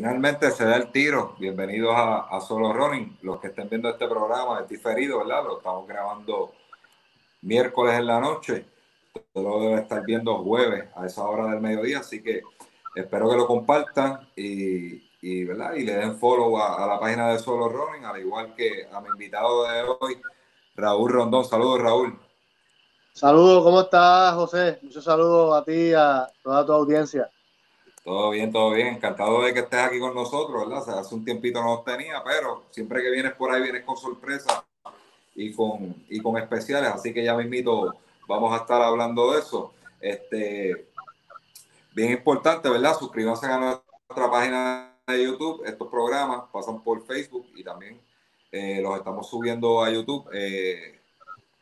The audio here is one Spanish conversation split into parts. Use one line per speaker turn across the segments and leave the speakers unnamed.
Finalmente se da el tiro. Bienvenidos a, Solo Running. Los que estén viendo este programa es diferido, ¿verdad? Lo estamos grabando miércoles en la noche. Lo debe estar viendo jueves a esa hora del mediodía. Así que espero que lo compartan y, ¿verdad? y le den follow a, la página de Solo Running, al igual que a mi invitado de hoy, Raúl Rondón. Saludos, Raúl.
Saludos, ¿cómo estás, José? Muchos saludos a ti y a toda tu audiencia.
Todo bien, todo bien. Encantado de que estés aquí con nosotros, ¿verdad? hace un tiempito no los tenía, pero siempre que vienes por ahí vienes con sorpresa y con, y con especiales, así que ya mismito vamos a estar hablando de eso. Este, bien importante, ¿verdad? Suscríbanse a nuestra página de YouTube. Estos programas pasan por Facebook y también eh, los estamos subiendo a YouTube eh,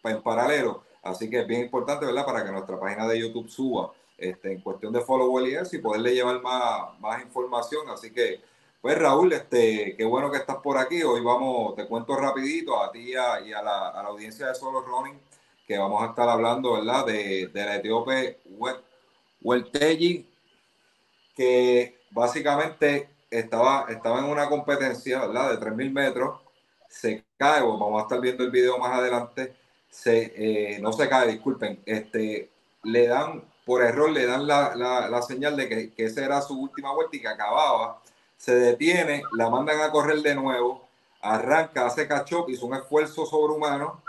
en paralelo. Así que es bien importante, ¿verdad? Para que nuestra página de YouTube suba este, en cuestión de follow y eso y poderle llevar más, más información. Así que, pues Raúl, este, qué bueno que estás por aquí. Hoy vamos, te cuento rapidito a ti y a, la, audiencia de Solo Running que vamos a estar hablando, ¿verdad? De, de la etíope Welteji, que básicamente estaba, estaba en una competencia, ¿verdad? De 3.000 metros, se cae, vamos a estar viendo el video más adelante, se, eh, no se cae, disculpen, este, le dan por error le dan la, la, señal de que, que, esa era su última vuelta y que acababa, se detiene, la mandan a correr de nuevo, arranca, hace cachop, hizo un esfuerzo sobrehumano,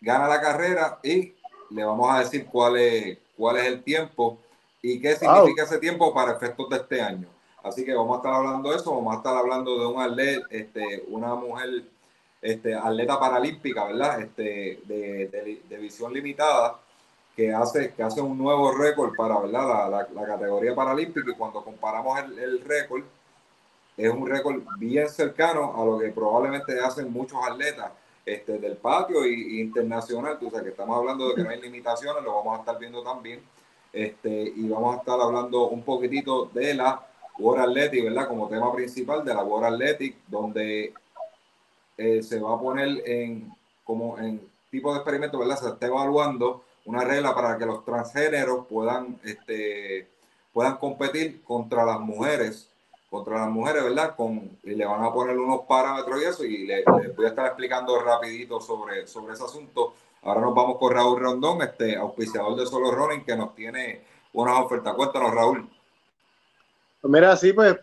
gana la carrera y le vamos a decir cuál es, cuál es el tiempo y qué significa ese tiempo para efectos de este año. Así que vamos a estar hablando de eso, vamos a estar hablando de un atleta, este, una mujer este, atleta paralímpica, ¿verdad? Este, de, de visión limitada, que hace, que hace un nuevo récord para ¿verdad? La, la, categoría paralímpica y cuando comparamos el, el récord, es un récord bien cercano a lo que probablemente hacen muchos atletas este, del patio y, internacional. Tú sabes que estamos hablando de que no hay limitaciones, lo vamos a estar viendo también. Este, y vamos a estar hablando un poquitito de la World Athletic, ¿verdad? Como tema principal de la World Athletic, donde eh, se va a poner en como en tipo de experimento, ¿verdad? Se está evaluando una regla para que los transgéneros puedan, este, puedan competir contra las mujeres, contra las mujeres, ¿verdad? Con, y le van a poner unos parámetros y eso, y les voy a estar explicando rapidito sobre, sobre ese asunto. Ahora nos vamos con Raúl Rondón, este auspiciador de Solo Running, que nos tiene unas ofertas. Cuéntanos, Raúl.
Pues mira, sí, pues,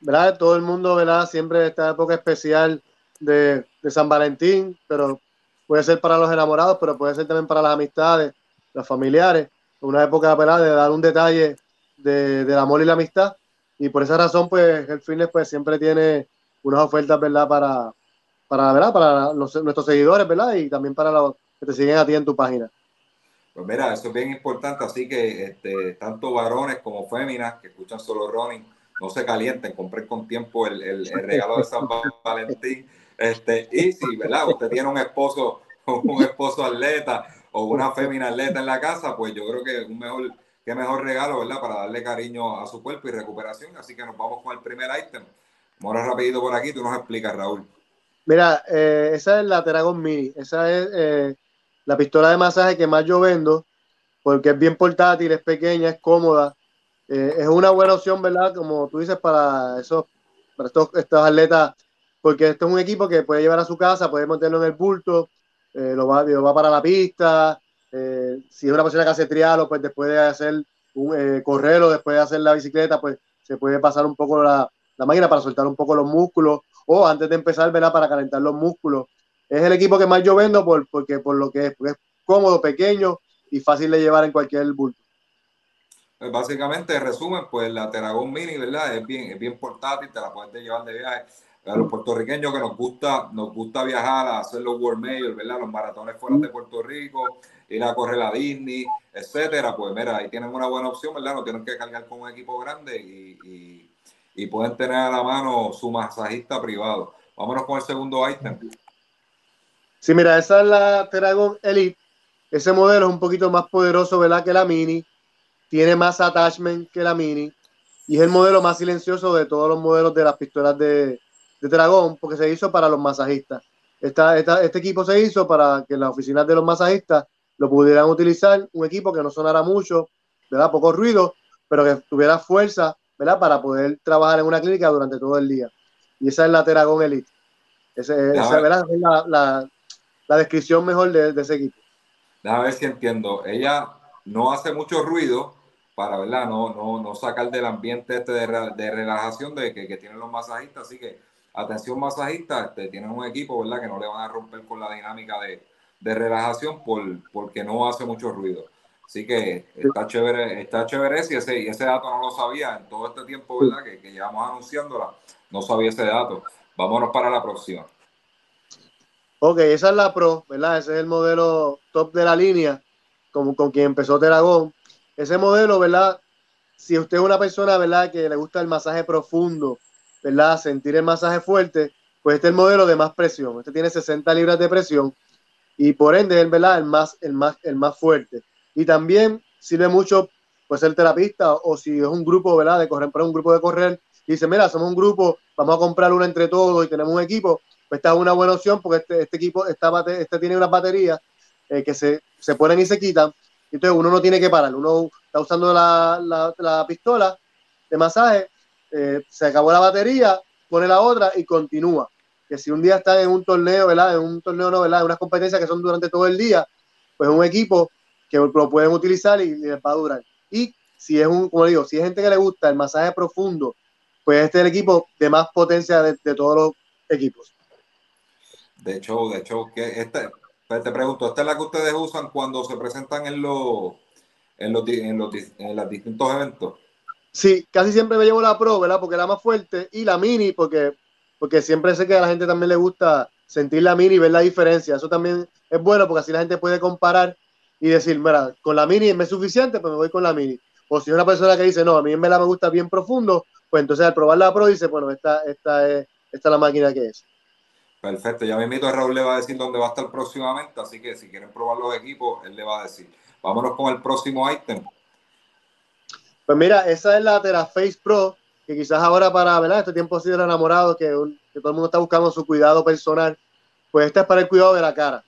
¿verdad? Todo el mundo, ¿verdad? Siempre esta época especial de, de San Valentín, pero puede ser para los enamorados, pero puede ser también para las amistades los familiares, una época ¿verdad? de dar un detalle de, del amor y la amistad. Y por esa razón, pues, el fitness pues, siempre tiene unas ofertas, ¿verdad? Para, para, ¿verdad? para nuestros seguidores, ¿verdad? Y también para los que te siguen a ti en tu página.
Pues mira, eso es bien importante, así que este, tanto varones como féminas que escuchan solo running, no se calienten, compren con tiempo el, el, regalo de San Valentín. Este, y si, ¿verdad? Usted tiene un esposo, un esposo atleta o una fémina atleta en la casa, pues yo creo que un mejor, qué mejor regalo, ¿verdad? Para darle cariño a su cuerpo y recuperación. Así que nos vamos con el primer ítem. Vamos rapidito por aquí, tú nos explicas, Raúl.
Mira, eh, esa es la Teragon Mini. Esa es eh, la pistola de masaje que más yo vendo, porque es bien portátil, es pequeña, es cómoda. Eh, es una buena opción, ¿verdad? Como tú dices, para esos, para estos, estos atletas, porque esto es un equipo que puede llevar a su casa, puede meterlo en el bulto, eh, lo, va, va para la pista, eh, si es una persona que hace trialo, pues después de hacer un eh, después de hacer la bicicleta, pues se puede pasar un poco la, la máquina para soltar un poco los músculos o antes de empezar, ¿verdad? Para calentar los músculos. Es el equipo que más yo vendo por, porque, por lo que es, es cómodo, pequeño y fácil de llevar en cualquier bulto.
Pues básicamente, resumen, pues la Teragon Mini, ¿verdad? Es bien, es bien portátil, te la puedes llevar de viaje a los puertorriqueños que nos gusta, nos gusta viajar a hacer los World Majors, ¿verdad? Los maratones fuera de Puerto Rico, ir a correr a Disney, etcétera, pues mira, ahí tienen una buena opción, ¿verdad? No tienen que cargar con un equipo grande y, y pueden tener a la mano su masajista privado. Vámonos con el segundo ítem.
Sí, mira, esa es la Teragon Elite. Ese modelo es un poquito más poderoso, ¿verdad? Que la Mini. Tiene más attachment que la Mini. Y es el modelo más silencioso de todos los modelos de las pistolas de, de Dragón, porque se hizo para los masajistas. Esta, este equipo se hizo para que las oficinas de los masajistas lo pudieran utilizar, un equipo que no sonara mucho, ¿verdad? Poco ruido, pero que tuviera fuerza, ¿verdad? Para poder trabajar en una clínica durante todo el día. Y esa es la Teragon Elite. esa ¿verdad? es la, la, descripción mejor de, de ese equipo.
Déjame ver si entiendo. Ella no hace mucho ruido, para ¿verdad? No, no, no sacar del ambiente este de, de relajación de que, que, tienen los masajistas. Así que, atención masajistas, este, tienen un equipo ¿verdad? que no le van a romper con la dinámica de, de relajación por, porque no hace mucho ruido. Así que está chévere, está chévere ese, y ese, dato no lo sabía en todo este tiempo ¿verdad? Que, que llevamos anunciándola, no sabía ese dato. Vámonos para la próxima.
Ok, esa es la Pro, ¿verdad? Ese es el modelo top de la línea, como con quien empezó Teragón ese modelo, ¿verdad? Si usted es una persona, ¿verdad? Que le gusta el masaje profundo, ¿verdad? Sentir el masaje fuerte, pues este es el modelo de más presión. Este tiene 60 libras de presión y por ende es, ¿verdad? El más, el más, el más fuerte. Y también sirve mucho, pues, ser terapista o si es un grupo, ¿verdad? De correr, para un grupo de correr y dice, mira, somos un grupo, vamos a comprar uno entre todos y tenemos un equipo, pues esta es una buena opción porque este, este equipo, esta este tiene unas baterías eh, que se, se ponen y se quitan entonces uno no tiene que parar, uno está usando la, la, pistola de masaje, eh, se acabó la batería, pone la otra y continúa. Que si un día está en un torneo, ¿verdad? En un torneo no, ¿verdad? En unas competencias que son durante todo el día, pues un equipo que lo pueden utilizar y, les va a durar. Y si es un, como digo, si es gente que le gusta el masaje profundo, pues este es el equipo de más potencia de, todos los equipos.
De hecho, de hecho, que este, te pregunto, ¿esta es la que ustedes usan cuando se presentan en los, en los, en los distintos eventos?
Sí, casi siempre me llevo la Pro, ¿verdad? Porque es la más fuerte, y la Mini, porque, porque siempre sé que a la gente también le gusta sentir la Mini y ver la diferencia. Eso también es bueno, porque así la gente puede comparar y decir, mira, con la Mini es suficiente, pues me voy con la Mini. O si una persona que dice, no, a mí en verdad me gusta bien profundo, pues entonces al probar la Pro dice, bueno, esta, esta, es, esta es la máquina que es.
Perfecto, ya me invito a Raúl le va a decir dónde va a estar próximamente, así que si quieren probar los equipos, él le va a decir. Vámonos con el próximo ítem.
Pues mira, esa es la Teraface Pro, que quizás ahora para, ¿verdad? Este tiempo así de enamorado, que, que, todo el mundo está buscando su cuidado personal, pues esta es para el cuidado de la cara.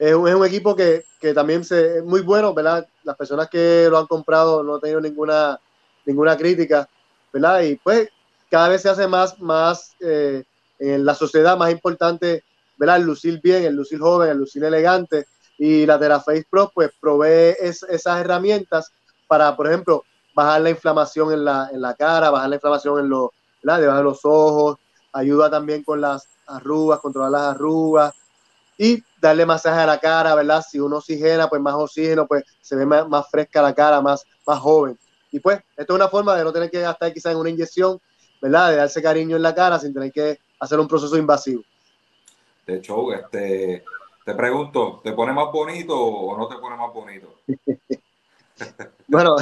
Es un, es un equipo que, que, también se, es muy bueno, ¿verdad? Las personas que lo han comprado no han tenido ninguna, ninguna crítica, ¿verdad? Y pues cada vez se hace más, más eh, en la sociedad más importante, ¿verdad? El lucir bien, el lucir joven, el lucir elegante. Y la Teraface Pro, pues, provee esas herramientas para, por ejemplo, bajar la inflamación en la, en la cara, bajar la inflamación en los, debajo de los ojos, ayuda también con las arrugas, controlar las arrugas y darle masaje a la cara, ¿verdad? Si uno oxigena, pues más oxígeno, pues se ve más, más, fresca la cara, más, más joven. Y pues, esto es una forma de no tener que gastar quizás en una inyección, ¿verdad? De darse cariño en la cara sin tener que hacer un proceso invasivo.
De hecho, este, te pregunto, ¿te pone más bonito o no te pone más bonito?
bueno,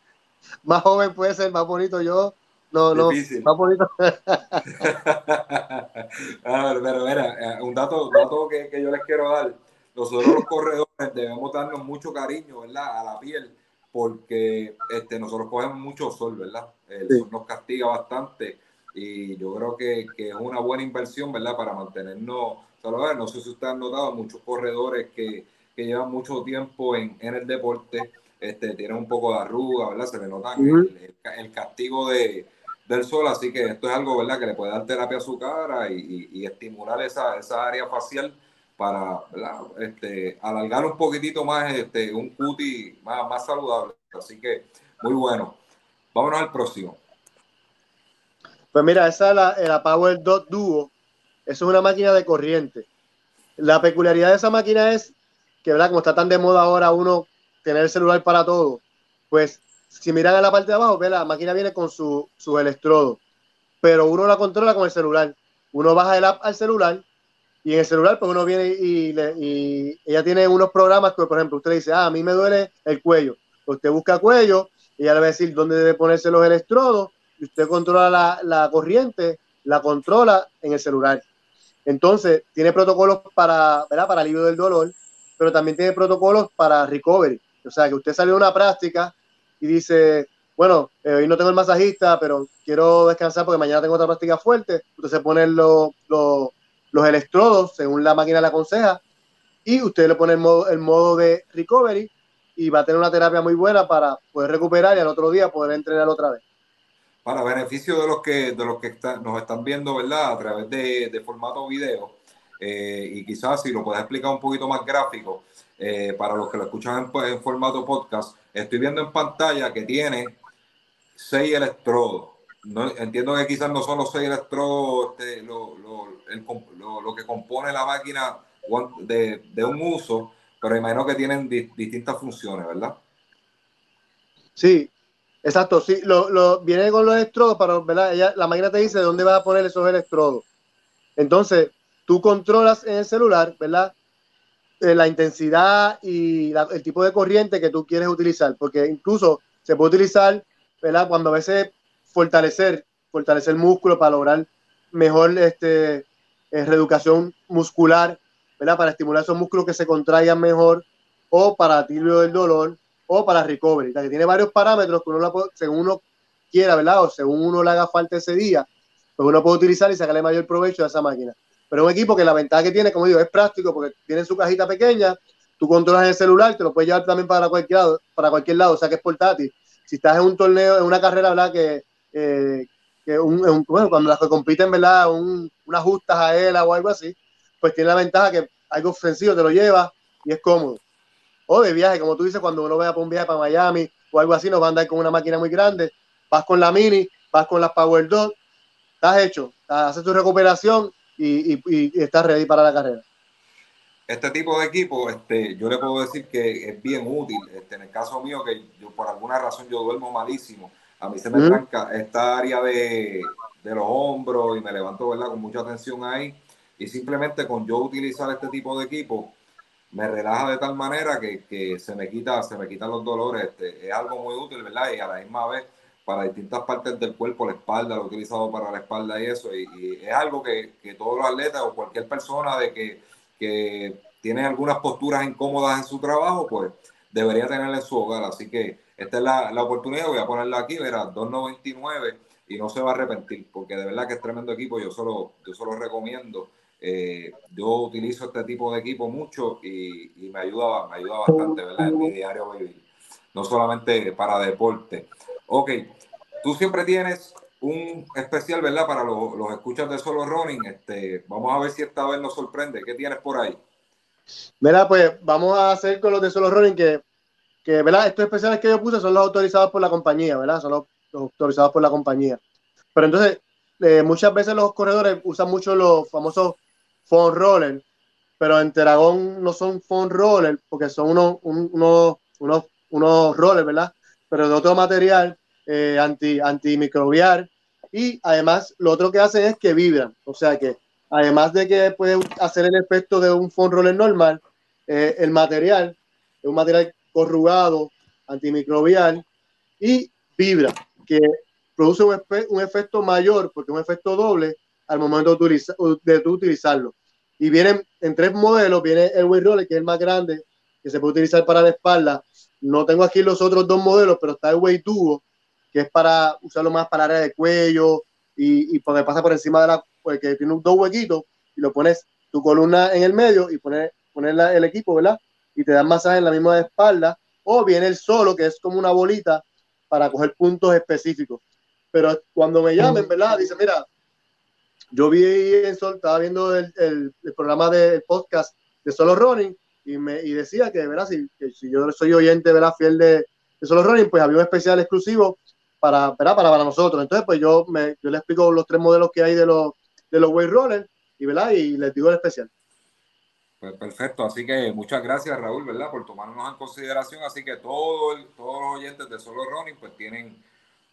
más joven puede ser, más bonito yo. No, no, más bonito.
Ah, pero mira, eh, un dato, dato que, que, yo les quiero dar. Nosotros los corredores debemos darnos mucho cariño, ¿verdad? A la piel, porque este, nosotros cogemos mucho sol, ¿verdad? El sol nos castiga bastante y yo creo que, que, es una buena inversión, ¿verdad? Para mantenernos saludables. No sé si ustedes han notado, muchos corredores que, que llevan mucho tiempo en, en, el deporte este, tienen un poco de arruga, ¿verdad? Se le nota el, el, castigo de, del sol, así que esto es algo, ¿verdad? Que le puede dar terapia a su cara y, y, estimular esa, esa, área facial para Este, alargar un poquitito más este, un cuti más, más saludable. Así que muy bueno. Vámonos al próximo.
Pues mira, esa es la, la Power Dot Duo. Eso es una máquina de corriente. La peculiaridad de esa máquina es que, ¿verdad? Como está tan de moda ahora uno tener el celular para todo, pues si miran a la parte de abajo, ve la máquina viene con su, su electrodo, pero uno la controla con el celular. Uno baja el app al celular Y en el celular, pues uno viene y, y ella tiene unos programas que, por ejemplo, usted le dice, ah, a mí me duele el cuello. Usted busca cuello y ella le va a decir dónde debe ponerse los electrodos y usted controla la, la corriente, la controla en el celular. Entonces, tiene protocolos para, ¿verdad? para alivio del dolor, pero también tiene protocolos para recovery. O sea, que usted sale de una práctica y dice, bueno, eh, hoy no tengo el masajista, pero quiero descansar porque mañana tengo otra práctica fuerte. Usted se pone los, los, electrodos según la máquina le aconseja y usted le pone el modo, el modo de recovery y va a tener una terapia muy buena para poder recuperar y al otro día poder entrenar otra vez.
Para beneficio de los que, de los que nos están viendo, ¿verdad? A través de, de formato video, eh, y quizás si lo puedes explicar un poquito más gráfico, eh, para los que lo escuchan en, en, formato podcast, estoy viendo en pantalla que tiene seis electrodos. No, entiendo que quizás no son los seis electrodos este, lo, lo, lo, lo, que compone la máquina de, de, un uso, pero imagino que tienen di, distintas funciones, ¿verdad?
Sí, exacto. Sí, lo, viene con los electrodos, para, ¿verdad? Ella, la máquina te dice dónde vas a poner esos electrodos. Entonces, tú controlas en el celular, ¿verdad? Eh, la intensidad y el tipo de corriente que tú quieres utilizar, porque incluso se puede utilizar ¿verdad? Cuando a veces fortalecer, fortalecer músculo para lograr mejor este, eh, reeducación muscular, ¿verdad? Para estimular esos músculos que se contraigan mejor, o para alivio del dolor, o para recovery. Que tiene varios parámetros que uno la puede, según uno quiera, ¿verdad? O según uno le haga falta ese día, pues uno puede utilizar y sacarle mayor provecho a esa máquina. Pero un equipo que la ventaja que tiene, como digo, es práctico porque tiene su cajita pequeña, tú controlas el celular, te lo puedes llevar también para cualquier lado, para cualquier lado, o sea que es portátil si estás en un torneo, en una carrera, ¿verdad? Que, eh, que un, bueno, cuando las que compiten, ¿verdad? Un, unas justas a él o algo así, pues tiene la ventaja que algo ofensivo te lo lleva y es cómodo. O de viaje, como tú dices, cuando uno vaya para un viaje para Miami o algo así, nos va a andar con una máquina muy grande, vas con la Mini, vas con las Power Dot, estás hecho, haces tu recuperación y, y, y estás ready para la carrera
este tipo de equipo, este, yo le puedo decir que es bien útil. Este, en el caso mío, que yo por alguna razón yo duermo malísimo, a mí se me tranca esta área de, de, los hombros y me levanto ¿verdad? con mucha tensión ahí. Y simplemente con yo utilizar este tipo de equipo, me relaja de tal manera que, que se me quita, se me quitan los dolores. Este, es algo muy útil, ¿verdad? Y a la misma vez para distintas partes del cuerpo, la espalda, lo he utilizado para la espalda y eso. Y, es algo que, que todos los atletas o cualquier persona de que que tiene algunas posturas incómodas en su trabajo, pues debería tenerla en su hogar. Así que esta es la, la oportunidad, voy a ponerla aquí, verá, 2.99 y no se va a arrepentir, porque de verdad que es tremendo equipo, yo solo, yo solo recomiendo. Eh, yo utilizo este tipo de equipo mucho y, y, me ayuda, me ayuda bastante, ¿verdad? En mi diario vivir. No solamente para deporte. Ok, tú siempre tienes un especial, ¿verdad? Para los, los escuchas de Solo Running. Este, vamos a ver si esta vez nos sorprende. ¿Qué tienes por ahí?
Mira, pues vamos a hacer con los de Solo Running que, que ¿verdad? Estos especiales que yo puse son los autorizados por la compañía, ¿verdad? Son los, autorizados por la compañía. Pero entonces, eh, muchas veces los corredores usan mucho los famosos phone rollers, pero en Teragón no son phone rollers porque son unos, unos, unos, unos rollers, ¿verdad? Pero de otro material eh, anti, antimicrobial y además lo otro que hacen es que vibran, o sea que además de que puede hacer el efecto de un foam roller normal, eh, el material es un material corrugado, antimicrobial y vibra, que produce un, un, efecto mayor, porque es un efecto doble al momento de, utilizar, de utilizarlo. Y vienen en tres modelos, viene el weight roller, que es el más grande, que se puede utilizar para la espalda. No tengo aquí los otros dos modelos, pero está el weight tubo, que es para usarlo más para área de cuello y, y poder pasa por encima de la, pues que tiene dos huequitos y lo pones tu columna en el medio y pones, el equipo, ¿verdad? Y te dan masaje en la misma espalda. O viene el solo, que es como una bolita para coger puntos específicos. Pero cuando me llamen, ¿verdad? Dice, mira, yo vi en Sol, estaba viendo el, el, programa del podcast de Solo Running y, me, y decía que, ¿verdad? Si, que si yo soy oyente, ¿verdad? Fiel de, de Solo Running, pues había un especial exclusivo para, para, para nosotros. Entonces, pues yo, me, yo le explico los tres modelos que hay de los, de los weight rollers y, ¿verdad? y les digo el especial.
Pues perfecto, así que muchas gracias Raúl, ¿verdad? Por tomarnos en consideración. Así que todo todos los oyentes de Solo Running pues tienen,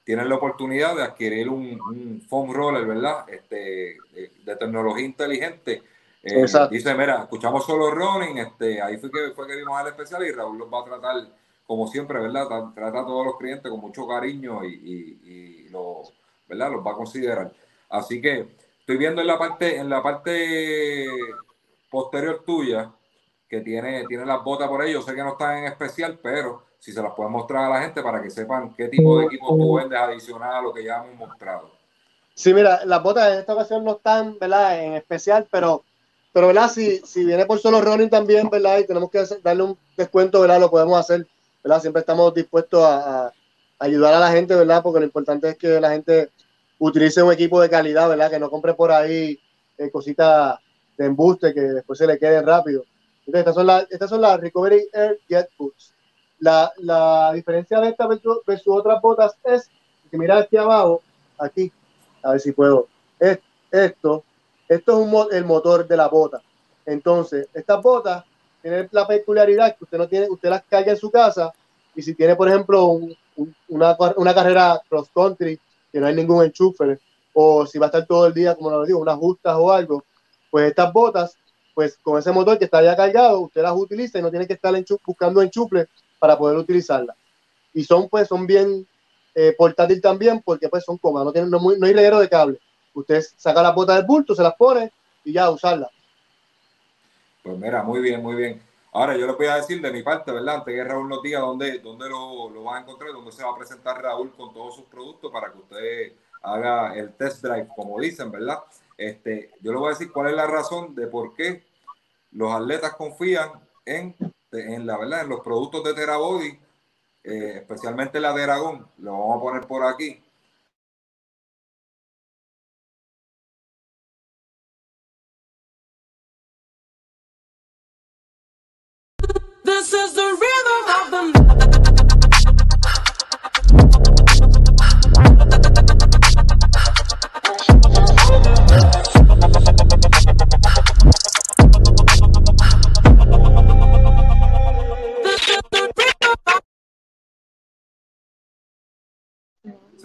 tienen la oportunidad de adquirir un, un foam roller, ¿verdad? Este, de, de tecnología inteligente Eh, dice, mira, escuchamos solo running, este, ahí fue que, fue que vimos al especial y Raúl los va a tratar como siempre, ¿verdad? Trata a todos los clientes con mucho cariño y, y, ¿verdad? los va a considerar. Así que estoy viendo en la parte, en la parte posterior tuya que tiene, tiene las botas por ahí. Yo sé que no están en especial, pero si se las puedes mostrar a la gente para que sepan qué tipo de equipo tú vendes adicional a lo que ya hemos mostrado.
Sí, mira, las botas en esta ocasión no están, ¿verdad? En especial, pero pero, ¿verdad? Si, si viene por solo running también, ¿verdad? Y tenemos que darle un descuento, ¿verdad? Lo podemos hacer, ¿verdad? Siempre estamos dispuestos a, ayudar a la gente, ¿verdad? Porque lo importante es que la gente utilice un equipo de calidad, ¿verdad? Que no compre por ahí eh, cositas de embuste que después se le queden rápido. Entonces, estas son las, estas son las Recovery Air Jet Boots. La, la diferencia de esta versus, otras botas es que mira aquí abajo, aquí, a ver si puedo, es, esto esto es el motor de la bota. Entonces, estas botas tienen la peculiaridad que usted no tiene, usted las carga en su casa y si tiene, por ejemplo, una, carrera cross country que no hay ningún enchufe o si va a estar todo el día, como lo digo, unas justas o algo, pues estas botas, pues con ese motor que está ya cargado, usted las utiliza y no tiene que estar buscando enchufle para poder utilizarlas. Y son, pues, son bien eh, portátil también porque pues son cómodas, no, tienen, no, no hay reguero de cable. Usted saca la bota del bulto, se las pone y ya usarla.
Pues mira, muy bien, muy bien. Ahora yo le voy a decir de mi parte, ¿verdad? Antes que Raúl nos diga dónde, lo, lo van a encontrar, dónde se va a presentar Raúl con todos sus productos para que usted haga el test drive, como dicen, ¿verdad? Este, yo le voy a decir cuál es la razón de por qué los atletas confían en, en la verdad, en los productos de Terabody, eh, especialmente la de Aragón. Lo vamos a poner por aquí.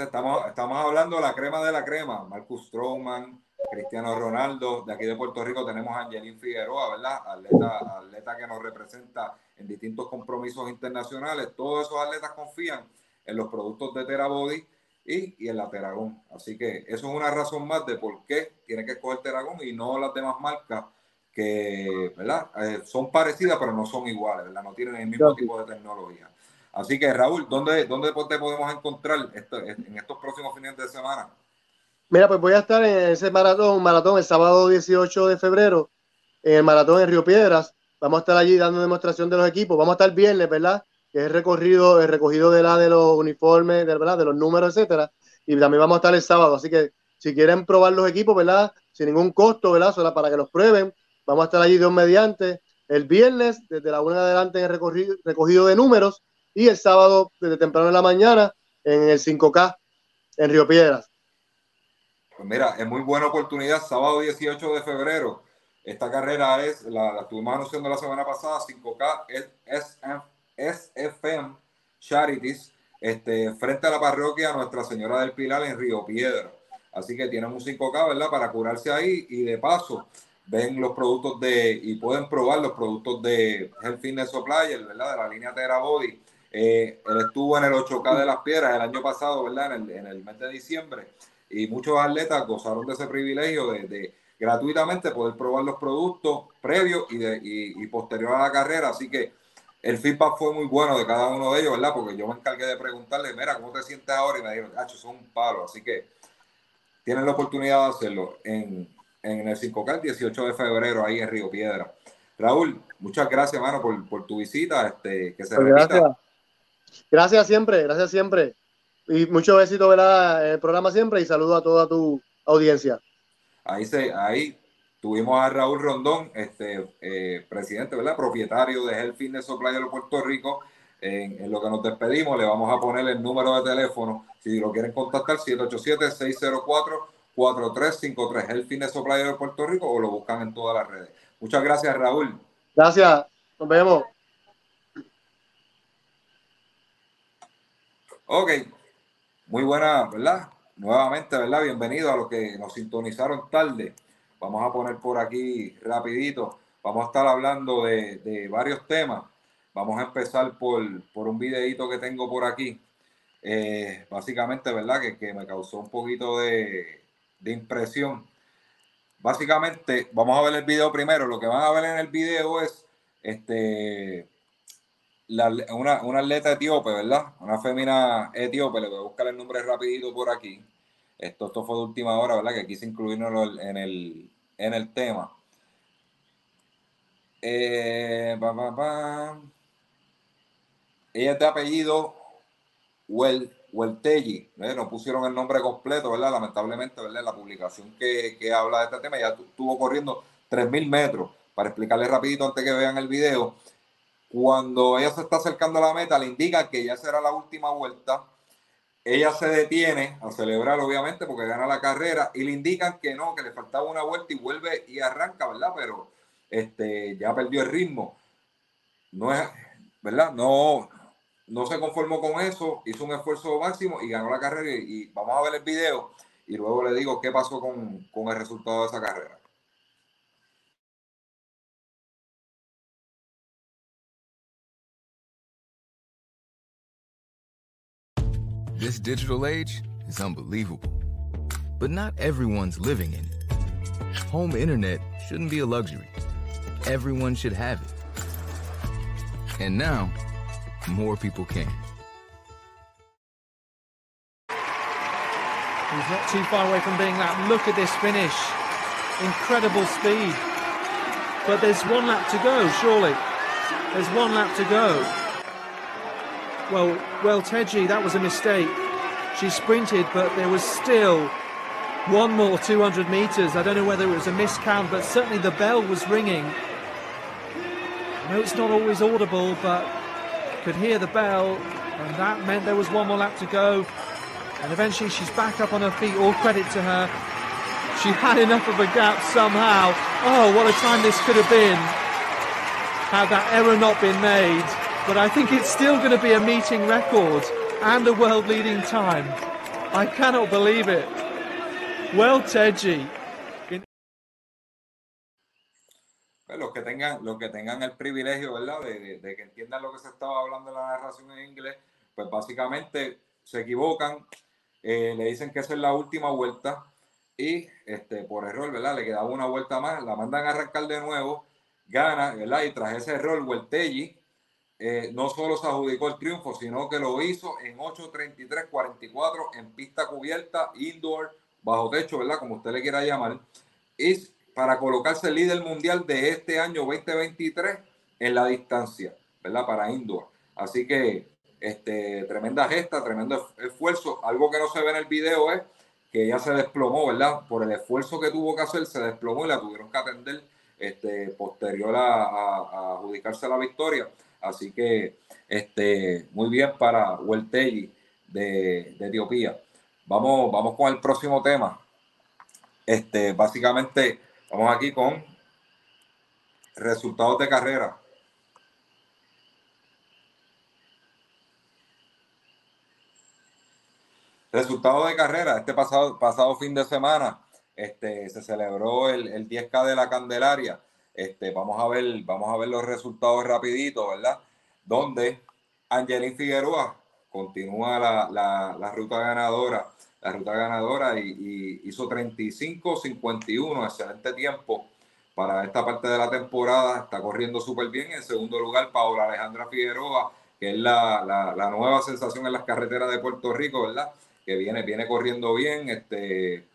Estamos, estamos hablando de la crema de la crema, Marcus Stroman, Cristiano Ronaldo, de aquí de Puerto Rico tenemos a Angelín Figueroa, ¿verdad? Atleta, atleta que nos representa en distintos compromisos internacionales. Todos esos atletas confían en los productos de Terabody y, y en la Teragón. Así que eso es una razón más de por qué tiene que escoger Teragón y no las demás marcas que, ¿verdad? Eh, son parecidas pero no son iguales, ¿verdad? No tienen el mismo tipo de tecnología. Así que Raúl, ¿dónde, dónde te podemos encontrar en estos próximos fines de semana?
Mira, pues voy a estar en ese maratón, maratón el sábado 18 de febrero, en el maratón en Río Piedras. Vamos a estar allí dando demostración de los equipos. Vamos a estar viernes, ¿verdad? Que es el recorrido, el recogido de la de los uniformes, de, ¿verdad? De los números, etcétera. Y también vamos a estar el sábado. Así que si quieren probar los equipos, ¿verdad? Sin ningún costo, ¿verdad? Solo para que los prueben. Vamos a estar allí Dios mediante el viernes, desde la una de adelante en el recorrido, recogido de números. Y el sábado, desde temprano en la mañana, en el 5K en Río Piedras.
Pues mira, es muy buena oportunidad, sábado 18 de febrero. Esta carrera es, la, la estuvimos anunciando la semana pasada, 5K es SFM Charities, este, frente a la parroquia Nuestra Señora del Pilar en Río Piedra. Así que tienen un 5K, ¿verdad? Para curarse ahí y de paso ven los productos de, y pueden probar los productos de Health Fitness Supplier, ¿verdad? De la línea Terra Body. Eh, él estuvo en el 8K de las piedras el año pasado, ¿verdad? En el, en el mes de diciembre y muchos atletas gozaron de ese privilegio de, gratuitamente poder probar los productos previos y, de, y, posterior a la carrera. Así que el feedback fue muy bueno de cada uno de ellos, ¿verdad? Porque yo me encargué de preguntarle, mira, ¿cómo te sientes ahora? Y me dijeron, gacho, son un palo. Así que tienen la oportunidad de hacerlo en, en el 5K el 18 de febrero ahí en Río Piedra. Raúl, muchas gracias, hermano, por, por tu visita. Este, que se pues
Gracias. Gracias siempre, gracias siempre. Y mucho éxito, ¿verdad? El programa siempre y saludo a toda tu audiencia.
Ahí, se, ahí tuvimos a Raúl Rondón, este eh, presidente, ¿verdad? Propietario de Health Fitness Supply de Puerto Rico. En, lo que nos despedimos, le vamos a poner el número de teléfono. Si lo quieren contactar, 787-604-4353, Health Fitness Supply de Puerto Rico, o lo buscan en todas las redes. Muchas gracias, Raúl.
Gracias. Nos vemos.
Ok. Muy buena, ¿verdad? Nuevamente, ¿verdad? Bienvenido a los que nos sintonizaron tarde. vamos a poner por aquí rapidito. Vamos a estar hablando de, varios temas. Vamos a empezar por, un videito que tengo por aquí. Eh, básicamente, ¿verdad? Que, que, me causó un poquito de, de impresión. Básicamente, vamos a ver el video primero. Lo que van a ver en el video es este, una, una, atleta etíope, ¿verdad? Una fémina etíope, le voy a buscar el nombre rapidito por aquí. Esto, esto fue de última hora, ¿verdad? Que quise incluirlo en el, en el tema. Eh, Ella es de apellido Wel, Weltelli, no pusieron el nombre completo, ¿verdad? Lamentablemente, ¿verdad? La publicación que, que habla de este tema ya estuvo corriendo 3.000 metros. Para explicarles rapidito antes que vean el video, cuando ella se está acercando a la meta, le indica que ya será la última vuelta. Ella se detiene a celebrar, obviamente, porque gana la carrera y le indican que no, que le faltaba una vuelta y vuelve y arranca, ¿verdad? Pero este, ya perdió el ritmo. No es, ¿verdad? No, no se conformó con eso, hizo un esfuerzo máximo y ganó la carrera. Y, vamos a ver el video y luego le digo qué pasó con, con el resultado de esa carrera.
This digital age is unbelievable. But not everyone's living in it. Home internet shouldn't be a luxury. Everyone should have it. And now, more people can.
He's not too far away from being that. Look at this finish. Incredible speed. But there's one lap to go, surely. There's one lap to go. Well, well, Teji, that was a mistake. She sprinted, but there was still one more 200 metres. I don't know whether it was a miscount, but certainly the bell was ringing. No, it's not always audible, but could hear the bell, and that meant there was one more lap to go. And eventually she's back up on her feet. All credit to her. She had enough of a gap somehow. Oh, what a time this could have been had that error not been made but I think it's still going to be a meeting record and a world leading time. I cannot believe it. Well, Teji.
Pues los que tengan, los que tengan el privilegio, ¿verdad? De, de, que entiendan lo que se estaba hablando en la narración en inglés, pues básicamente se equivocan, eh, le dicen que esa es la última vuelta y este, por error, ¿verdad? Le quedaba una vuelta más, la mandan a arrancar de nuevo, gana, ¿verdad? Y tras ese error, Hueltelli eh, no solo se adjudicó el triunfo, sino que lo hizo en 8.33.44 en pista cubierta, indoor, bajo techo, ¿verdad? Como usted le quiera llamar. Y para colocarse líder mundial de este año 2023 en la distancia, ¿verdad? Para indoor. Así que este, tremenda gesta, tremendo esfuerzo. Algo que no se ve en el video es que ella se desplomó, ¿verdad? Por el esfuerzo que tuvo que hacer, se desplomó y la tuvieron que atender este, posterior a adjudicarse la victoria. Así que este, muy bien para Hueltegui de, de, Etiopía. Vamos, vamos con el próximo tema. Este, básicamente, vamos aquí con resultados de carrera. Resultados de carrera. Este pasado, pasado fin de semana este, se celebró el, el 10K de la Candelaria. Este, vamos, a ver, vamos a ver los resultados rapidito, ¿verdad? Donde Angelín Figueroa continúa la, ruta ganadora, la ruta ganadora y, hizo 35-51, excelente tiempo para esta parte de la temporada, está corriendo súper bien. En segundo lugar, Paola Alejandra Figueroa, que es la, nueva sensación en las carreteras de Puerto Rico, ¿verdad? Que viene, viene corriendo bien, este,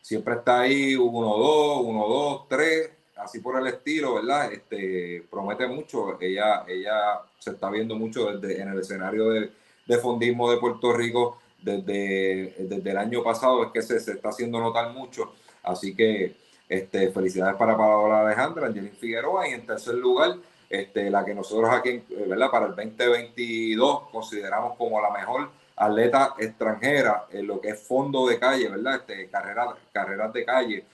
siempre está ahí 1-2, 1-2, 3, así por el estilo, ¿verdad? Este, promete mucho. Ella, ella se está viendo mucho desde, en el escenario de, de fondismo de Puerto Rico desde, desde el año pasado, es que se, se, está haciendo notar mucho. Así que este, felicidades para Paola Alejandra, Angelina Figueroa y en tercer lugar, este, la que nosotros aquí, ¿verdad? Para el 2022 consideramos como la mejor atleta extranjera en lo que es fondo de calle, ¿verdad? Este, carreras, carreras de calle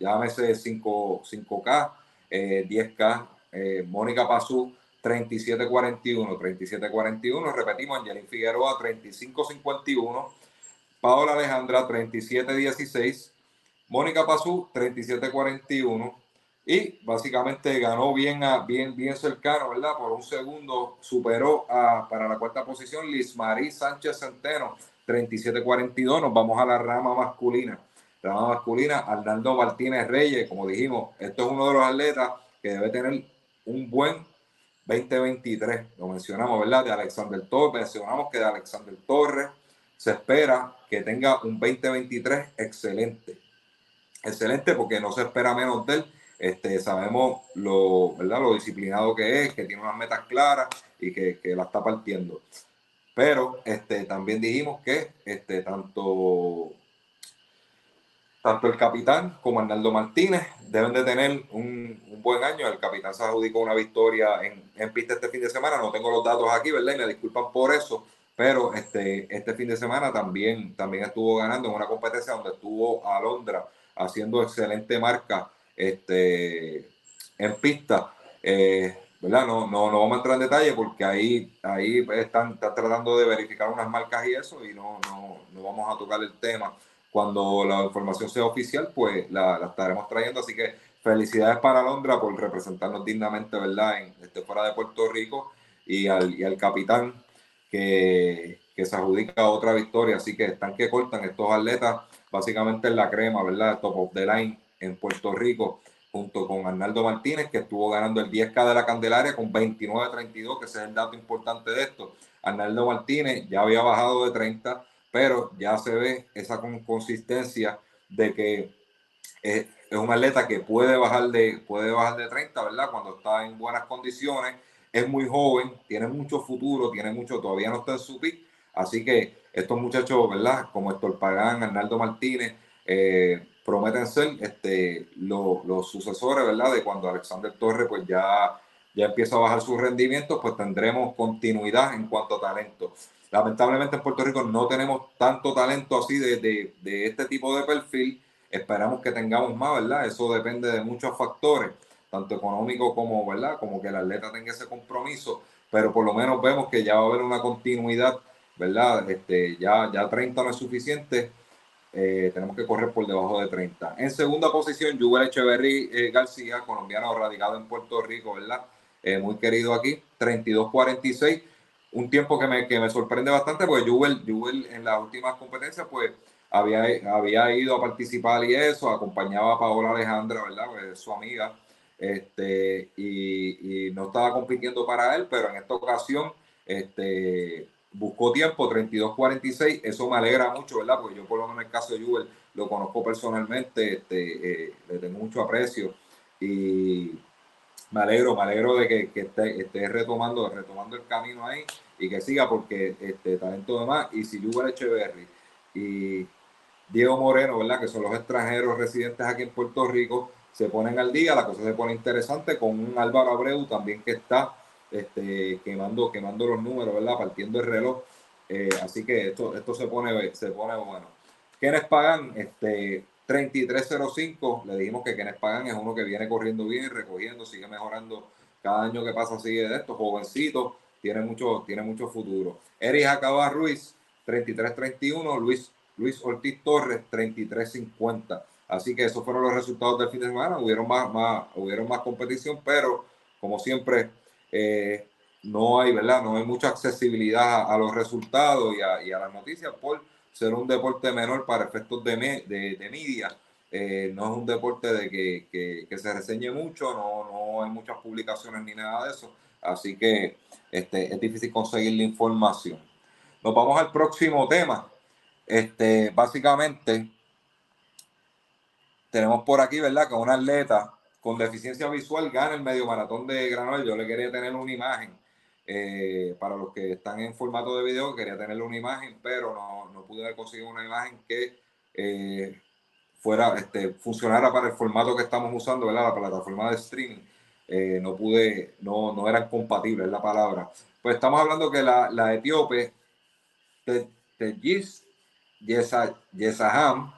llámese 5, 5K, 10K, eh, Mónica Pazú 3741, 3741, repetimos, Angelín Figueroa 3551, Paola Alejandra 3716, Mónica Pazú, 37-41. Y básicamente ganó bien, a, bien, bien cercano, ¿verdad? Por un segundo superó a, para la cuarta posición Liz Marí Sánchez Centeno, 37-42. Nos vamos a la rama masculina. Rama masculina, Arnaldo Martínez Reyes, como dijimos, esto es uno de los atletas que debe tener un buen 2023. Lo mencionamos, ¿verdad? De Alexander Torres. Mencionamos que de Alexander Torres se espera que tenga un 2023 excelente. Excelente porque no se espera menos de él. Este, sabemos lo, ¿verdad? lo disciplinado que es, que tiene unas metas claras y que, que la está partiendo. Pero este, también dijimos que este, tanto tanto el capitán como Arnaldo Martínez deben de tener un, buen año. El capitán se adjudicó una victoria en, en, pista este fin de semana. No tengo los datos aquí, ¿verdad? Y me disculpan por eso. Pero este, este fin de semana también, también estuvo ganando en una competencia donde estuvo Alondra haciendo excelente marca este, en pista. Eh, ¿verdad? No, no, no vamos a entrar en detalle porque ahí, ahí están, están tratando de verificar unas marcas y eso y no, no, no vamos a tocar el tema cuando la información sea oficial, pues la, estaremos trayendo. Así que felicidades para Londra por representarnos dignamente, ¿verdad? En, este, fuera de Puerto Rico y al, y al capitán que, que, se adjudica otra victoria. Así que están que cortan estos atletas, básicamente en la crema, ¿verdad? Top of the line en Puerto Rico, junto con Arnaldo Martínez, que estuvo ganando el 10K de la Candelaria con 29-32, que ese es el dato importante de esto. Arnaldo Martínez ya había bajado de 30 pero ya se ve esa consistencia de que es, un atleta que puede bajar, de, puede bajar de 30, ¿verdad? Cuando está en buenas condiciones, es muy joven, tiene mucho futuro, tiene mucho, todavía no está en su pick, así que estos muchachos, ¿verdad? Como Héctor Pagán, Arnaldo Martínez, eh, prometen ser este, los sucesores, ¿verdad? De cuando Alexander Torres pues ya, ya empieza a bajar sus rendimientos, pues tendremos continuidad en cuanto a talento. Lamentablemente en Puerto Rico no tenemos tanto talento así de, de, de este tipo de perfil. Esperamos que tengamos más, ¿verdad? Eso depende de muchos factores, tanto económico como, ¿verdad? Como que el atleta tenga ese compromiso, pero por lo menos vemos que ya va a haber una continuidad, ¿verdad? Este, ya, ya 30 no es suficiente, eh, tenemos que correr por debajo de 30. En segunda posición, Jubel Echeverry eh, García, colombiano radicado en Puerto Rico, ¿verdad? Eh, muy querido aquí, 32-46 un tiempo que me, que me sorprende bastante, porque Jubel, Jubel en las últimas competencias, pues había, había ido a participar y eso, acompañaba a Paola Alejandra, ¿verdad? Pues, su amiga, este, y, no estaba compitiendo para él, pero en esta ocasión, este, buscó tiempo, 32-46, eso me alegra mucho, ¿verdad? Porque yo por lo menos en el caso de Jubel lo conozco personalmente, este, eh, le tengo mucho aprecio y me alegro, me alegro de que, esté, retomando, retomando el camino ahí y que siga porque este talento de más y si Yuval Echeverry y Diego Moreno, ¿verdad? Que son los extranjeros residentes aquí en Puerto Rico, se ponen al día, la cosa se pone interesante con un Álvaro Abreu también que está este, quemando, quemando los números, ¿verdad? Partiendo el reloj. Eh, así que esto, esto se pone, se pone bueno. ¿Quiénes pagan? Este, 3305, le dijimos que quienes pagan es uno que viene corriendo bien, recogiendo, sigue mejorando cada año que pasa, sigue de esto, jovencito, tiene mucho, tiene mucho futuro. Eric Acaba Ruiz, 3331, Luis, Luis Ortiz Torres, 3350. Así que esos fueron los resultados del fin de semana. Hubieron más, más, hubieron más competición, pero como siempre, eh, no hay, ¿verdad? No hay mucha accesibilidad a, los resultados y a, y a las noticias por ser un deporte menor para efectos de, de, de media. Eh, no es un deporte de que, que, se reseñe mucho, no, no, hay muchas publicaciones ni nada de eso. Así que este, es difícil conseguir la información. Nos vamos al próximo tema. Este, básicamente, tenemos por aquí, ¿verdad? Que un atleta con deficiencia visual gana el medio maratón de Granollers. Yo le quería tener una imagen eh, para los que están en formato de video, quería tenerle una imagen, pero no, no pude conseguir una imagen que eh, fuera, este, funcionara para el formato que estamos usando, ¿verdad? La plataforma de streaming. Eh, no pude, no, no eran compatibles, la palabra. Pues estamos hablando que la, la etíope Tejis Yesaham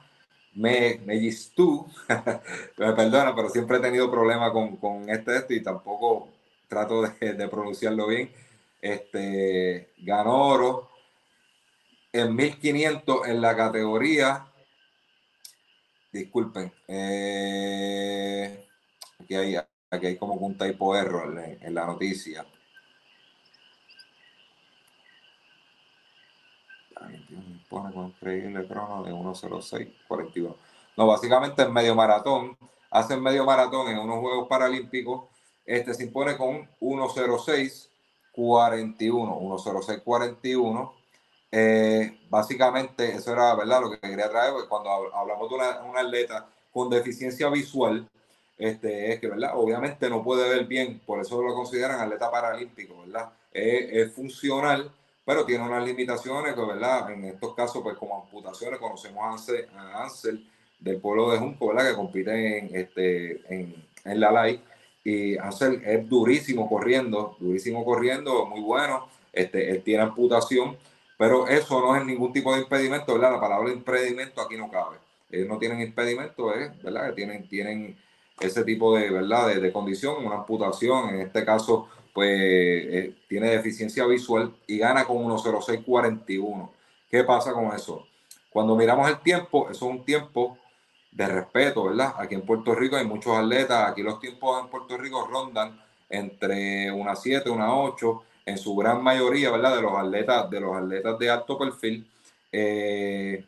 me, me me perdona, pero siempre he tenido problemas con, con este, este y tampoco trato de, pronunciarlo bien este, ganó oro en 1500 en la categoría disculpen. Eh, aquí, hay, aquí hay como un typo error en, la noticia. pone con increíble crono de 1.06.41. No, básicamente en medio maratón, hace medio maratón en unos Juegos Paralímpicos, este se impone con 1.06.41, 1.06.41 eh, básicamente, eso era verdad lo que quería traer, porque cuando hablamos de un atleta con deficiencia visual, este, es que, ¿verdad? Obviamente no puede ver bien, por eso lo consideran atleta paralímpico, ¿verdad? Es, funcional, pero tiene unas limitaciones, pues, ¿verdad? En estos casos, pues como amputaciones, conocemos a Ansel, a Ansel del pueblo de Junco, ¿verdad? Que compite en, este, en, en la LAI. Y Ansel es durísimo corriendo, durísimo corriendo, muy bueno. Este, él tiene amputación pero eso no es ningún tipo de impedimento, ¿verdad? La palabra impedimento aquí no cabe. Ellos no tienen impedimento, ¿eh? ¿verdad? Que tienen, tienen ese tipo de, ¿verdad? De, condición, una amputación, en este caso, pues eh, tiene deficiencia visual y gana con 1.0641. ¿Qué pasa con eso? Cuando miramos el tiempo, eso es un tiempo de respeto, ¿verdad? Aquí en Puerto Rico hay muchos atletas, aquí los tiempos en Puerto Rico rondan entre una 7, una 8, en su gran mayoría, ¿verdad? De los atletas, de los atletas de alto perfil. Eh,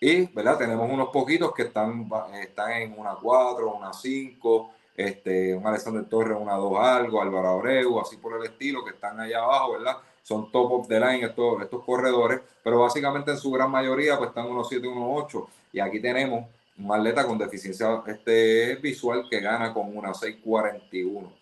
y, ¿verdad? Tenemos unos poquitos que están, están en una 4, una 5, este, un Alexander Torres, una 2 algo, Álvaro Abreu, así por el estilo, que están allá abajo, ¿verdad? Son top of the line estos, estos corredores, pero básicamente en su gran mayoría pues están unos 7, unos 8. Y aquí tenemos un atleta con deficiencia este, visual que gana con una 6.41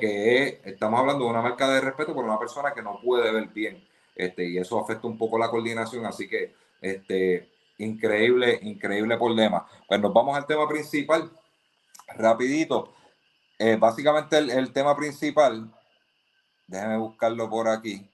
que estamos hablando de una marca de respeto por una persona que no puede ver bien. Este, y eso afecta un poco la coordinación. Así que, este, increíble, increíble problema. Pues nos vamos al tema principal. Rapidito. Eh, básicamente el, tema principal, déjenme buscarlo por aquí.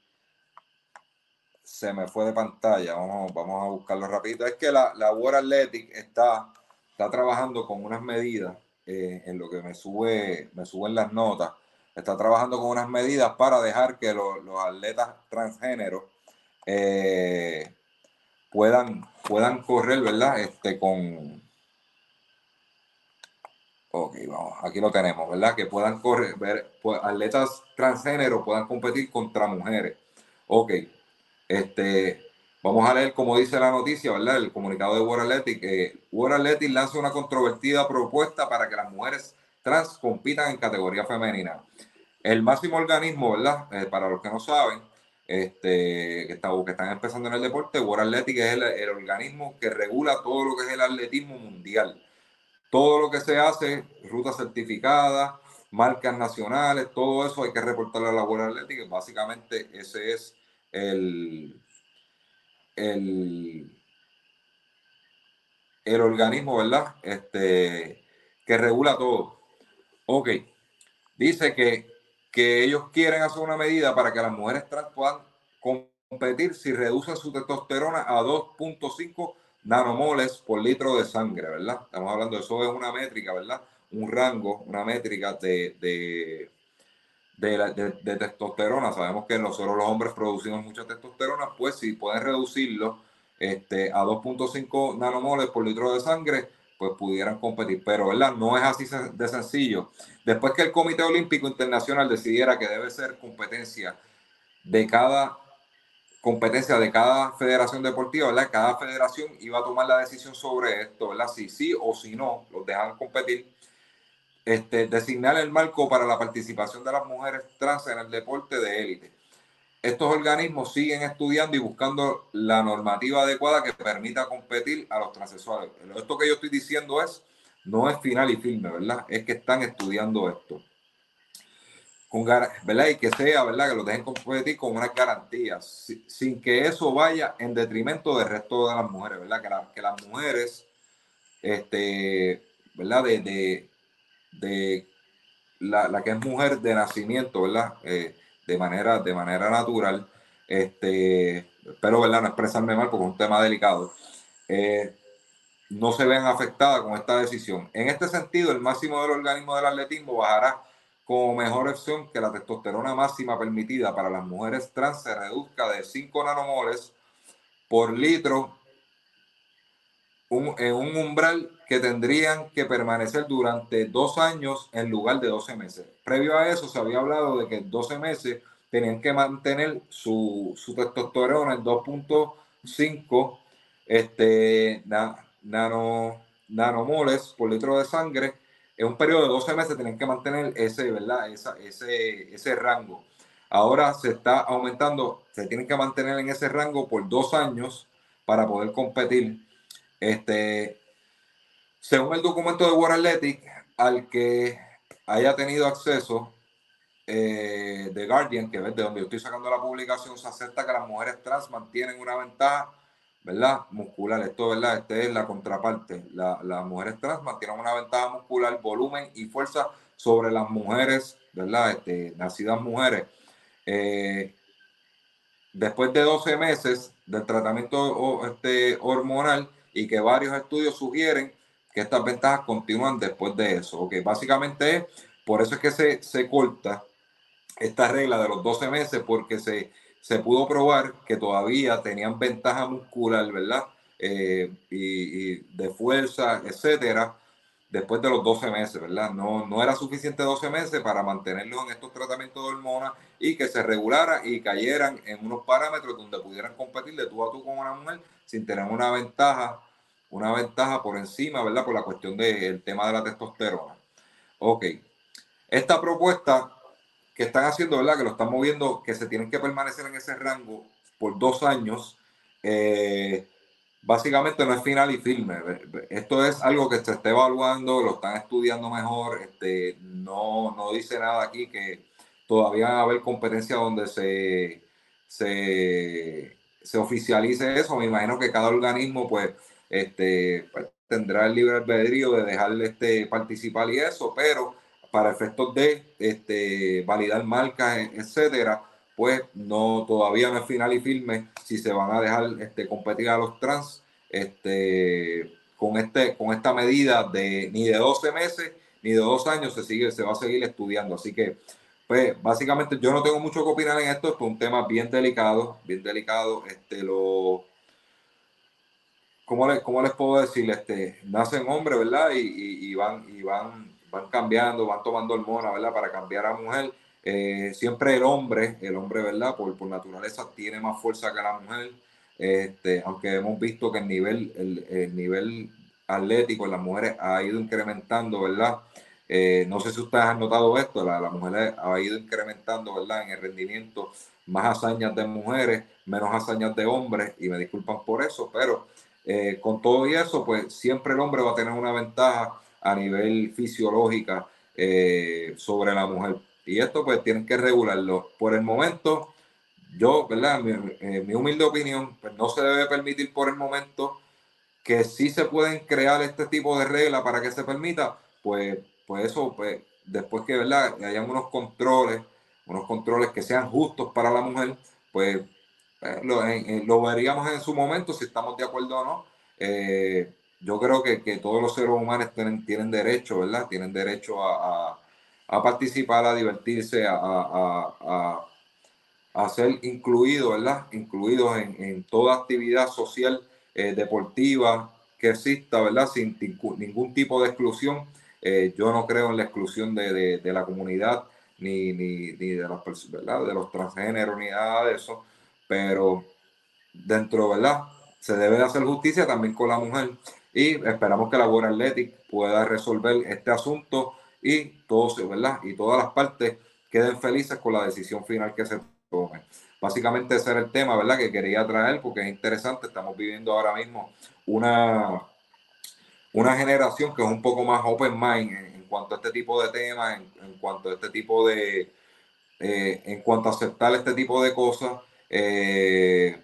Se me fue de pantalla. Vamos, vamos a buscarlo rapidito. Es que la, la World Athletic está, está trabajando con unas medidas eh, en lo que me sube, me suben las notas está trabajando con unas medidas para dejar que los, atletas transgéneros eh, puedan, puedan correr, ¿verdad? Este, con... Ok, vamos, aquí lo tenemos, ¿verdad? Que puedan correr, ver, pues, atletas transgéneros puedan competir contra mujeres. Ok, este, vamos a leer como dice la noticia, ¿verdad? El comunicado de World Athletic. Eh, World Athletic lanza una controvertida propuesta para que las mujeres trans compitan en categoría femenina. El máximo organismo, ¿verdad? Eh, para los que no saben, este, que, está, que están empezando en el deporte, World Athletic es el, organismo que regula todo lo que es el atletismo mundial. Todo lo que se hace, rutas certificadas, marcas nacionales, todo eso hay que reportarle a la World Athletic. Básicamente ese es el, el, el organismo, ¿verdad? Este, que regula todo. Ok. Dice que que ellos quieren hacer una medida para que las mujeres trans puedan competir si reducen su testosterona a 2.5 nanomoles por litro de sangre, ¿verdad? Estamos hablando de eso, es una métrica, ¿verdad? Un rango, una métrica de, de, de, testosterona. Sabemos que nosotros los hombres producimos mucha testosterona, pues si pueden reducirlo este, a 2.5 nanomoles por litro de sangre, pues pudieran competir. Pero, ¿verdad? No es así de sencillo. Después que el Comité Olímpico Internacional decidiera que debe ser competencia de cada competencia de cada federación deportiva, ¿verdad? Cada federación iba a tomar la decisión sobre esto, ¿verdad? Si sí o si no, los dejan competir. Este, designar el marco para la participación de las mujeres trans en el deporte de élite estos organismos siguen estudiando y buscando la normativa adecuada que permita competir a los transexuales. Esto que yo estoy diciendo es, no es final y firme, ¿verdad? Es que están estudiando esto. ¿verdad? Y que sea, ¿verdad? Que los dejen competir con unas garantías, sin que eso vaya en detrimento del resto de las mujeres, ¿verdad? Que, las mujeres, este, ¿verdad? De, la, la, que es mujer de nacimiento, ¿verdad? Eh, de manera, de manera natural. Este, espero ¿verdad? no expresarme mal porque es un tema delicado. Eh, no se ven afectadas con esta decisión. En este sentido, el máximo del organismo del atletismo bajará como mejor opción que la testosterona máxima permitida para las mujeres trans se reduzca de 5 nanomoles por litro en un umbral que tendrían que permanecer durante dos años en lugar de 12 meses. Previo a eso se había hablado de que 12 meses tenían que mantener su, su testosterona en 2.5 este, nano, nanomoles por litro de sangre. En un periodo de 12 meses tenían que mantener ese, ¿verdad? Esa, ese, ese rango. Ahora se está aumentando, se tienen que mantener en ese rango por dos años para poder competir. Este, según el documento de World Athletic, al que haya tenido acceso eh, Guardian, que es de donde yo estoy sacando la publicación, se acepta que las mujeres trans mantienen una ventaja, ¿verdad? Muscular. Esto, ¿verdad? Esta es la contraparte. las mujeres trans mantienen una ventaja muscular, volumen y fuerza sobre las mujeres, ¿verdad? Este, nacidas mujeres. Eh, después de 12 meses del tratamiento este, hormonal y que varios estudios sugieren que estas ventajas continúan después de eso. que básicamente por eso es que se, se corta esta regla de los 12 meses porque se, se pudo probar que todavía tenían ventaja muscular, ¿verdad? Eh, y, de fuerza, etcétera, después de los 12 meses, ¿verdad? No, no era suficiente 12 meses para mantenerlos en estos tratamientos de hormonas y que se regulara y cayeran en unos parámetros donde pudieran competir de tú a tú con una mujer sin tener una ventaja, una ventaja por encima, ¿verdad? Por la cuestión del tema de la testosterona. Ok. Esta propuesta que están haciendo, ¿verdad? Que lo están moviendo, que se tienen que permanecer en ese rango por dos años. Eh, básicamente no es final y firme. Esto es algo que se está evaluando, lo están estudiando mejor. Este, no, no dice nada aquí que todavía va a haber competencia donde se, se, se, oficialice eso. Me imagino que cada organismo pues, este, pues, tendrá el libre albedrío de dejarle este, participar y eso, pero para efectos de este, validar marcas, etcétera, pues no, todavía no es final y firme si se van a dejar este, competir a los trans este, con, este, con esta medida de ni de 12 meses ni de dos años se sigue, se va a seguir estudiando. Así que, pues, básicamente yo no tengo mucho que opinar en esto, es un tema bien delicado, bien delicado. Este, lo, ¿cómo, les, cómo les puedo decir? Este, nacen hombres, ¿verdad? Y, y, van, y van, van cambiando, van tomando hormonas, ¿verdad? Para cambiar a mujer. Eh, siempre el hombre, el hombre, ¿verdad? Por, por naturaleza tiene más fuerza que la mujer. Este, aunque hemos visto que el nivel, el, nivel atlético en las mujeres ha ido incrementando, ¿verdad? Eh, no sé si ustedes han notado esto, la, la mujer ha ido incrementando, ¿verdad? En el rendimiento, más hazañas de mujeres, menos hazañas de hombres, y me disculpan por eso, pero eh, con todo y eso, pues siempre el hombre va a tener una ventaja a nivel fisiológica sobre la mujer. Y esto pues tienen que regularlo. Por el momento, yo, ¿verdad? Mi, eh, mi, humilde opinión, pues no se debe permitir por el momento que sí se pueden crear este tipo de reglas para que se permita, pues, pues eso, pues después que, ¿verdad? Hayan unos controles, unos controles que sean justos para la mujer, pues eh, lo, lo, veríamos en su momento si estamos de acuerdo o no. Eh, yo creo que, que, todos los seres humanos tienen, tienen derecho, ¿verdad? Tienen derecho a, a a participar, a divertirse, a, a, a, ser incluidos, ¿verdad? Incluidos en, en toda actividad social, eh, deportiva que exista, ¿verdad? Sin ningún tipo de exclusión. Eh, yo no creo en la exclusión de, de, la comunidad ni, ni, ni, de las ¿verdad? de los transgéneros ni nada de eso, pero dentro, ¿verdad? Se debe de hacer justicia también con la mujer y esperamos que la World Athletic pueda resolver este asunto y todos, ¿verdad? Y todas las partes queden felices con la decisión final que se tome. Básicamente ese era el tema, ¿verdad? Que quería traer porque es interesante. Estamos viviendo ahora mismo una, una generación que es un poco más open mind en, cuanto a este tipo de temas, en, cuanto a este tipo de, eh, en cuanto a aceptar este tipo de cosas, eh,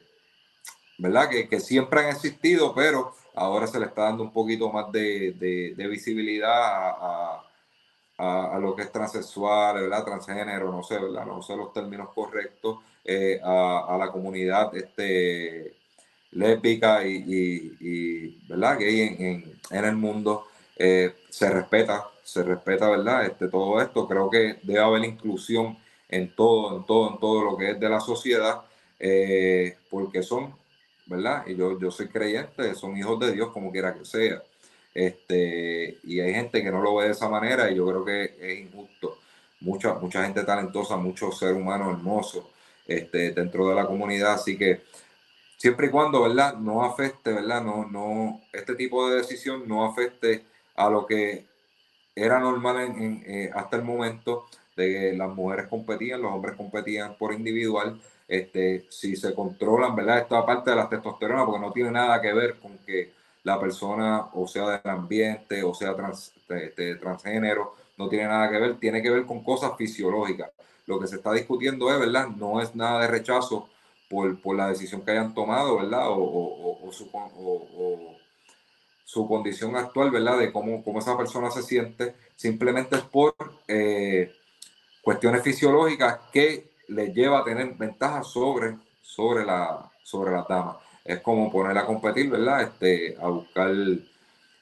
¿verdad? Que, que, siempre han existido, pero ahora se le está dando un poquito más de, de, de visibilidad a, a, lo que es transexual, ¿verdad? transgénero, no sé, ¿verdad? no sé los términos correctos, eh, a, a, la comunidad este, y, y, ¿verdad? gay en el mundo. Eh, se respeta, se respeta, ¿verdad? Este, todo esto, creo que debe haber inclusión en todo, en todo, en todo lo que es de la sociedad, eh, porque son ¿verdad? Y yo, yo soy creyente, son hijos de Dios como quiera que sea. Este, y hay gente que no lo ve de esa manera y yo creo que es injusto. Mucha, mucha gente talentosa, muchos seres humanos hermosos este, dentro de la comunidad, así que siempre y cuando, ¿verdad? No afecte, ¿verdad? No, no, este tipo de decisión no afecte a lo que era normal eh, hasta el momento de que las mujeres competían, los hombres competían por individual. Este, si se controlan, ¿verdad? Esta parte de la testosterona, porque no tiene nada que ver con que la persona, o sea, del ambiente, o sea, trans, este, transgénero, no tiene nada que ver, tiene que ver con cosas fisiológicas. Lo que se está discutiendo es, ¿verdad? No es nada de rechazo por, por la decisión que hayan tomado, ¿verdad? O, su, condición actual, ¿verdad? De cómo, cómo, esa persona se siente, simplemente es por eh, cuestiones fisiológicas que le lleva a tener ventajas sobre, sobre, la, sobre la dama. Es como poner a competir, ¿verdad? Este, a buscar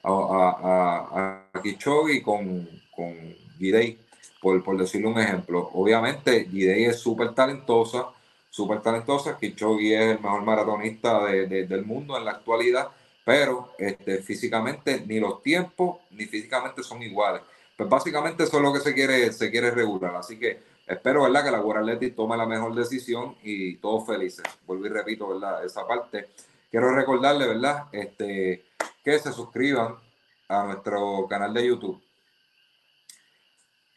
a, a, a, Kichogi con, con Gidey, por, por decirle un ejemplo. Obviamente, Gidey es súper talentosa, súper talentosa. Kichogi es el mejor maratonista de, del mundo en la actualidad, pero este, físicamente ni los tiempos ni físicamente son iguales. Pues básicamente eso es lo que se quiere, se quiere regular. Así que espero, ¿verdad? Que la Guaraleti tome la mejor decisión y todos felices. Vuelvo y repito, ¿verdad? Esa parte. Quiero recordarle, ¿verdad? Este, que se suscriban a nuestro canal de YouTube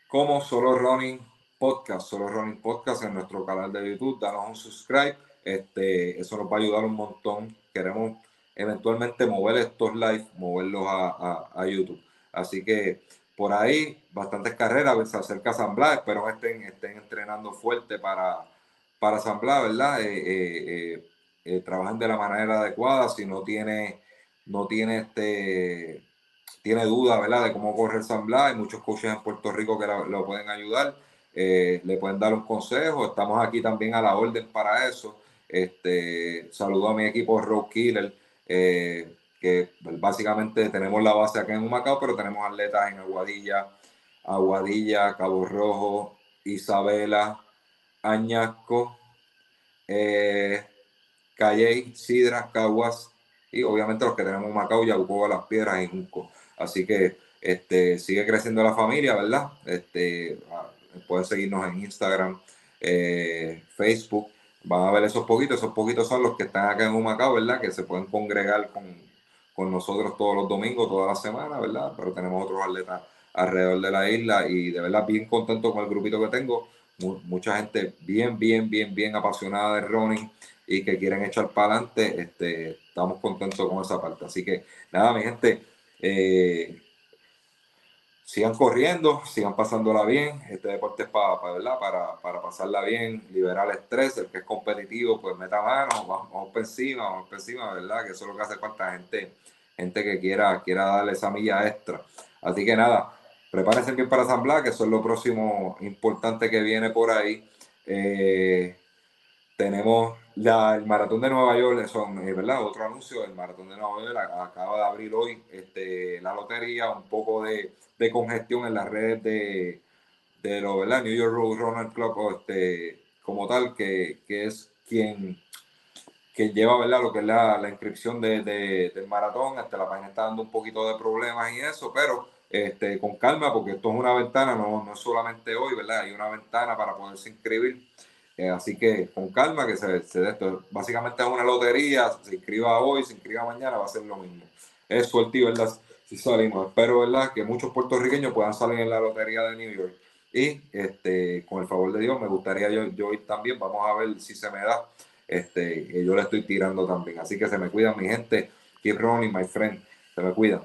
como Solo Running Podcast, Solo Running Podcast en nuestro canal de YouTube. Danos un subscribe. Este, eso nos va a ayudar un montón. Queremos eventualmente mover estos live, moverlos a, a YouTube. Así que por ahí, bastantes carreras, se acerca San Blas, espero estén, estén entrenando fuerte para, para San Blas, ¿verdad? Eh, eh, eh, trabajen de la manera adecuada, si no tiene, no tiene este, tiene duda, ¿verdad? De cómo correr San Blas, hay muchos coaches en Puerto Rico que lo, pueden ayudar, le pueden dar un consejo, estamos aquí también a la orden para eso. Este, saludo a mi equipo Road Killer, que básicamente tenemos la base acá en Macao, pero tenemos atletas en Aguadilla, Aguadilla, Cabo Rojo, Isabela, Añasco, eh, Calley, Sidra, Caguas y obviamente los que tenemos en Macao, Yabucoa, Las Piedras y Junco. Así que este, sigue creciendo la familia, ¿verdad? Este, ah, pueden seguirnos en Instagram, eh, Facebook. Van a ver esos poquitos, esos poquitos son los que están acá en Humacao, ¿verdad? Que se pueden congregar con, con nosotros todos los domingos, toda la semana, ¿verdad? Pero tenemos otros atletas alrededor de la isla y de verdad bien contento con el grupito que tengo. mucha gente bien, bien, bien, bien apasionada de running y que quieren echar para adelante. Este, estamos contentos con esa parte. Así que nada, mi gente, eh, sigan corriendo, sigan pasándola bien. Este deporte es para, para, para, para pasarla bien, liberar el estrés. El que es competitivo, pues meta mano, vamos, vamos encima, vamos por encima, ¿verdad? Que eso es lo que hace falta gente gente que quiera, quiera darle esa milla extra. Así que nada, prepárense bien para San Blas, que eso es lo próximo importante que viene por ahí. Eh, tenemos la, el maratón de Nueva York, son, eh, ¿verdad? Otro anuncio, el maratón de Nueva York acaba de abrir hoy este, la lotería, un poco de, de congestión en las redes de, de lo, ¿verdad? New York Road Runner Club este, como tal, que, que es quien que lleva ¿verdad? lo que es la, la inscripción de, de, del maratón. Hasta la página está dando un poquito de problemas y eso, pero este, con calma, porque esto es una ventana, no, no es solamente hoy, ¿verdad? Hay una ventana para poderse inscribir. Eh, así que con calma, que se, de esto. Básicamente es una lotería, se inscriba hoy, se inscriba mañana, va a ser lo mismo. Es suerte, ¿verdad? Si salimos. Espero, ¿verdad? Que muchos puertorriqueños puedan salir en la lotería de New York. Y este, con el favor de Dios, me gustaría yo, yo ir también. Vamos a ver si se me da este, yo le estoy tirando también. Así que se me cuidan, mi gente. Keep running, my friend. Se me cuidan.